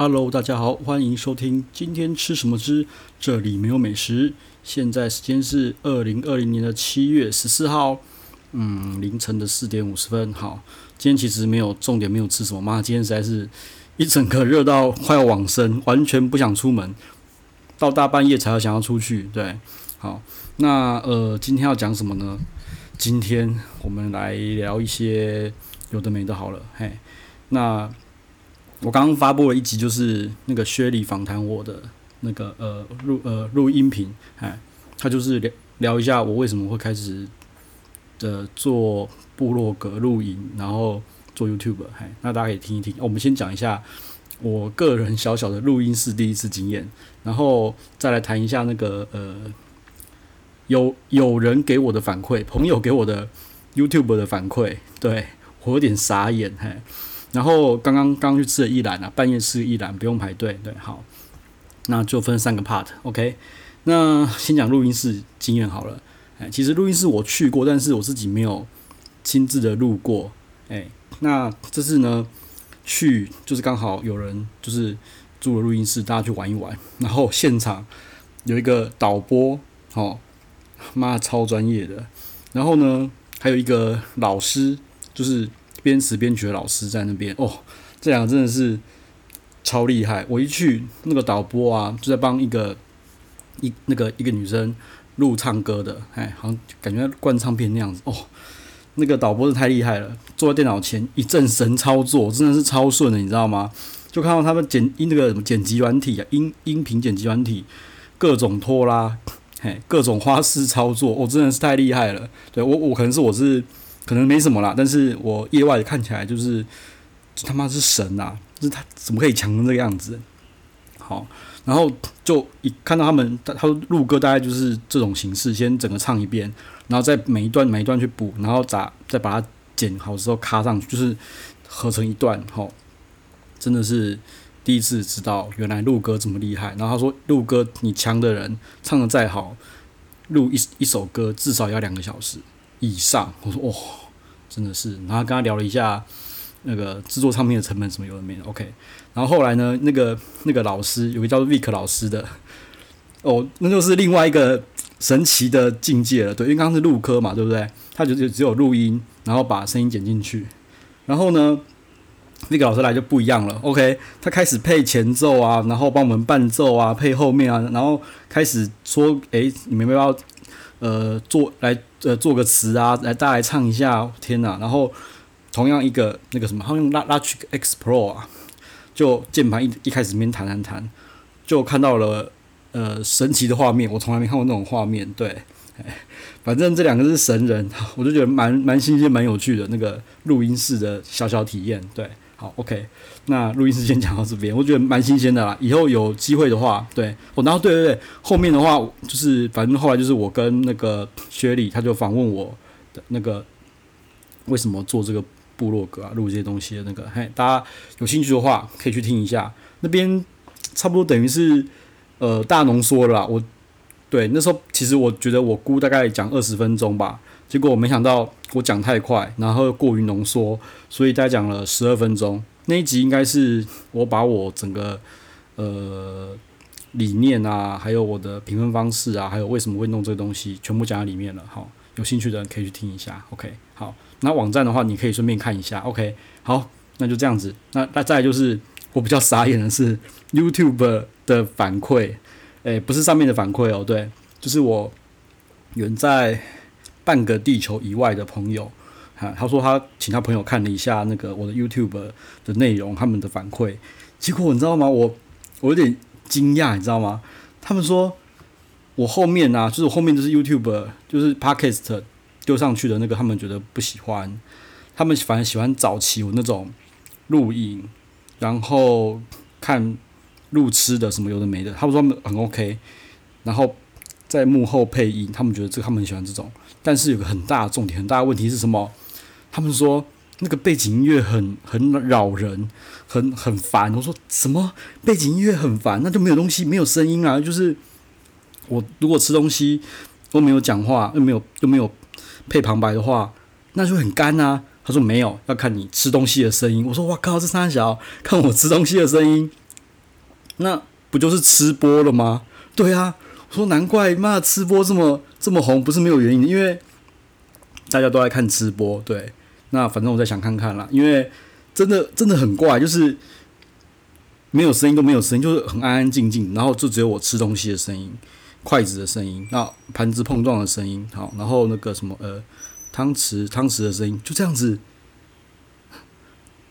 Hello，大家好，欢迎收听今天吃什么之这里没有美食。现在时间是二零二零年的七月十四号，嗯，凌晨的四点五十分。好，今天其实没有重点，没有吃什么。妈，今天实在是一整个热到 快要往生，完全不想出门，到大半夜才要想要出去。对，好，那呃，今天要讲什么呢？今天我们来聊一些有的没的。好了，嘿，那。我刚刚发布了一集，就是那个薛礼访谈我的那个呃录呃录音频，哎，他就是聊聊一下我为什么会开始的做部落格录影，然后做 YouTube，哎，那大家可以听一听。我们先讲一下我个人小小的录音室第一次经验，然后再来谈一下那个呃有有人给我的反馈，朋友给我的 YouTube 的反馈，对我有点傻眼，嘿。然后刚刚刚去吃了一兰啊，半夜吃一兰不用排队，对，好，那就分三个 part，OK，那先讲录音室经验好了，哎，其实录音室我去过，但是我自己没有亲自的录过，哎，那这次呢去就是刚好有人就是租了录音室，大家去玩一玩，然后现场有一个导播，哦，妈超专业的，然后呢还有一个老师，就是。编词编曲的老师在那边哦，这两个真的是超厉害。我一去，那个导播啊，就在帮一个一那个一个女生录唱歌的，哎，好像感觉灌唱片那样子哦。那个导播是太厉害了，坐在电脑前一阵神操作，真的是超顺的，你知道吗？就看到他们剪音那个什么剪辑软体啊，音音频剪辑软体，各种拖拉，嘿，各种花式操作，我、真的是太厉害了。对我，我可能是我是。可能没什么啦，但是我意外的看起来就是他妈是神呐、啊，就是他怎么可以强成这个样子？好，然后就一看到他们，他他录歌大概就是这种形式，先整个唱一遍，然后再每一段每一段去补，然后咋再把它剪好之后卡上去，就是合成一段。齁，真的是第一次知道原来录歌这么厉害。然后他说录歌你强的人唱的再好，录一一首歌至少要两个小时以上。我说。哦真的是，然后跟他聊了一下那个制作唱片的成本什么有的没的，OK。然后后来呢，那个那个老师有个叫做 Vic 老师的，哦，那就是另外一个神奇的境界了。对，因为刚刚是录歌嘛，对不对？他就只有录音，然后把声音剪进去。然后呢，那个老师来就不一样了，OK。他开始配前奏啊，然后帮我们伴奏啊，配后面啊，然后开始说：“诶，你们要不要呃做来？”呃，做个词啊，来大家来唱一下，天哪！然后同样一个那个什么，他用 Logic X Pro 啊，就键盘一一开始边弹弹弹，就看到了呃神奇的画面，我从来没看过那种画面。对，反正这两个是神人，我就觉得蛮蛮新鲜、蛮有趣的那个录音室的小小体验。对。好，OK，那录音时间讲到这边，我觉得蛮新鲜的啦。以后有机会的话，对，哦，然后对对对，后面的话就是，反正后来就是我跟那个薛礼，他就访问我的那个为什么做这个部落格啊，录这些东西的那个，嘿，大家有兴趣的话可以去听一下，那边差不多等于是呃大浓缩了啦。我对那时候其实我觉得我估大概讲二十分钟吧。结果我没想到我讲太快，然后过于浓缩，所以大概讲了十二分钟。那一集应该是我把我整个呃理念啊，还有我的评分方式啊，还有为什么会弄这个东西，全部讲在里面了。好，有兴趣的人可以去听一下。OK，好，那网站的话你可以顺便看一下。OK，好，那就这样子。那那再来就是我比较傻眼的是 YouTube 的反馈，诶，不是上面的反馈哦，对，就是我远在。半个地球以外的朋友，哈，他说他请他朋友看了一下那个我的 YouTube 的内容，他们的反馈，结果你知道吗？我我有点惊讶，你知道吗？他们说我后面啊，就是我后面就是 YouTube，就是 Podcast 丢上去的那个，他们觉得不喜欢，他们反而喜欢早期我那种录影，然后看路痴的什么有的没的，他们说很 OK，然后在幕后配音，他们觉得这个他们很喜欢这种。但是有个很大的重点，很大的问题是什么？他们说那个背景音乐很很扰人，很很烦。我说什么背景音乐很烦？那就没有东西，没有声音啊。就是我如果吃东西都没有讲话，又没有又没有配旁白的话，那就很干啊。他说没有，要看你吃东西的声音。我说哇靠，这三小看我吃东西的声音那不就是吃播了吗？对啊，说难怪妈吃播这么这么红，不是没有原因的，因为大家都在看吃播。对，那反正我再想看看啦，因为真的真的很怪，就是没有声音都没有声音，就是很安安静静，然后就只有我吃东西的声音、筷子的声音、那盘子碰撞的声音，好，然后那个什么呃汤匙汤匙的声音，就这样子。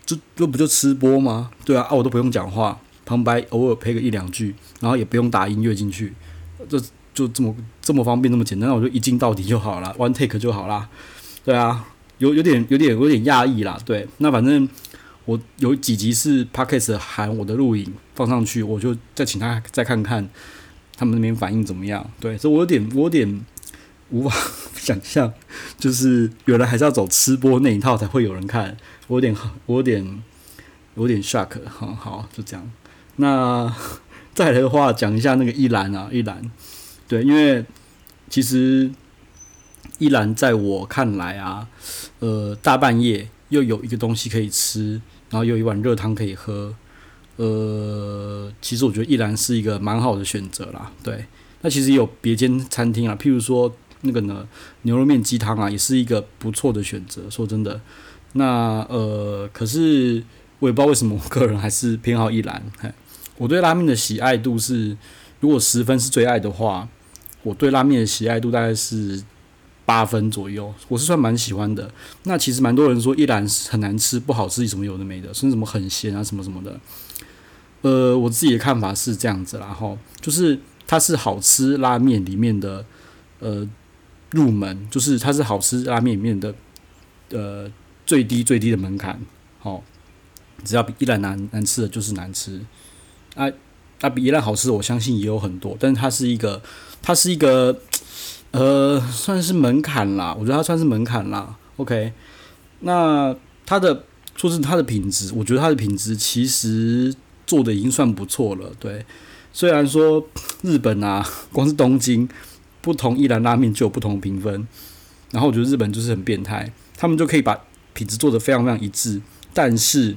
就就不就吃播吗？对啊，啊我都不用讲话，旁白偶尔配个一两句，然后也不用打音乐进去，这就这么这么方便，这么简单，那我就一镜到底就好了，one take 就好啦。对啊，有有点有点有点讶异啦。对，那反正我有几集是 Podcast 喊我的录影放上去，我就再请他再看看他们那边反应怎么样。对，所以我有点我有点无法 想象，就是原来还是要走吃播那一套才会有人看。我有点，我有点，有点 shock。好好，就这样。那再来的话，讲一下那个一兰啊，一兰。对，因为其实一兰在我看来啊，呃，大半夜又有一个东西可以吃，然后有一碗热汤可以喝。呃，其实我觉得一兰是一个蛮好的选择啦。对，那其实有别间餐厅啊，譬如说那个呢，牛肉面鸡汤啊，也是一个不错的选择。说真的。那呃，可是我也不知道为什么，我个人还是偏好一兰。嘿，我对拉面的喜爱度是，如果十分是最爱的话，我对拉面的喜爱度大概是八分左右，我是算蛮喜欢的。那其实蛮多人说一兰很难吃、不好吃，什么有的没的，甚至什么很咸啊，什么什么的。呃，我自己的看法是这样子啦，哈，就是它是好吃拉面里面的呃入门，就是它是好吃拉面里面的呃。最低最低的门槛，好，只要比一兰难难吃的就是难吃，啊啊比一兰好吃的我相信也有很多，但是它是一个它是一个呃算是门槛啦，我觉得它算是门槛啦。OK，那它的说是它的品质，我觉得它的品质其实做的已经算不错了。对，虽然说日本啊，光是东京不同一兰拉面就有不同的评分，然后我觉得日本就是很变态，他们就可以把品质做得非常非常一致，但是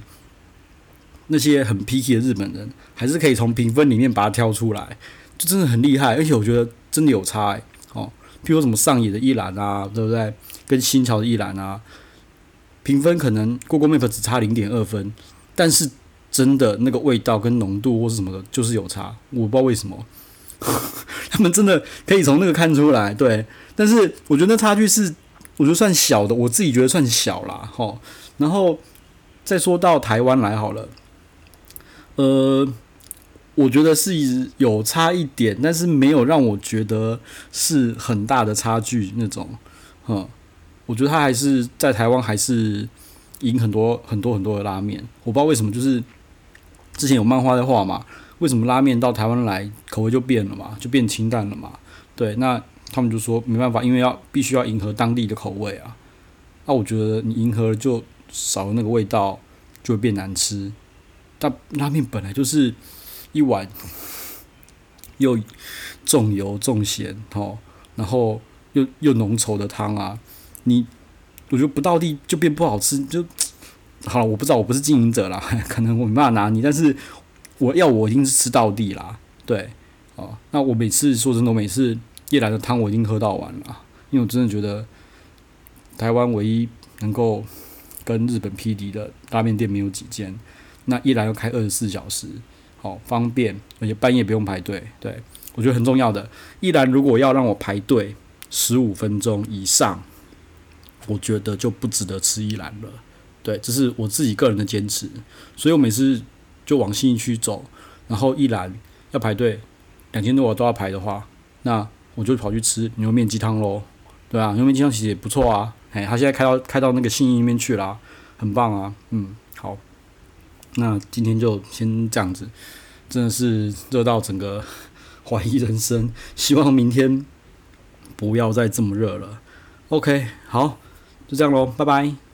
那些很 picky 的日本人还是可以从评分里面把它挑出来，就真的很厉害。而且我觉得真的有差哎、哦，譬如什么上野的一兰啊，对不对？跟新桥的一兰啊，评分可能 Google Map 只差零点二分，但是真的那个味道跟浓度或是什么的，就是有差。我不知道为什么，他们真的可以从那个看出来。对，但是我觉得那差距是。我觉得算小的，我自己觉得算小啦。齁。然后再说到台湾来好了，呃，我觉得是有差一点，但是没有让我觉得是很大的差距那种。嗯，我觉得他还是在台湾还是赢很多很多很多的拉面。我不知道为什么，就是之前有漫画在画嘛，为什么拉面到台湾来口味就变了嘛，就变清淡了嘛？对，那。他们就说没办法，因为要必须要迎合当地的口味啊。那我觉得你迎合了就少了那个味道，就会变难吃。但拉面本来就是一碗又重油重咸哦，然后又又浓稠的汤啊，你我觉得不到地就变不好吃，就好了。我不知道，我不是经营者啦，可能我没办法拿你，但是我要我一定是吃到地啦。对，哦，那我每次说真的，我每次。一兰的汤我已经喝到完了，因为我真的觉得台湾唯一能够跟日本匹敌的拉面店没有几间。那一兰要开二十四小时，好方便，而且半夜不用排队。对，我觉得很重要的。一兰如果要让我排队十五分钟以上，我觉得就不值得吃一兰了。对，这是我自己个人的坚持。所以我每次就往信义区走，然后一兰要排队两千多我都要排的话，那。我就跑去吃牛肉面鸡汤喽，对啊，牛肉面鸡汤其实也不错啊，哎，他现在开到开到那个信义那边去啦，很棒啊，嗯，那今天就先这样子，真的是热到整个怀疑人生，希望明天不要再这么热了，OK，好，就这样喽，拜拜。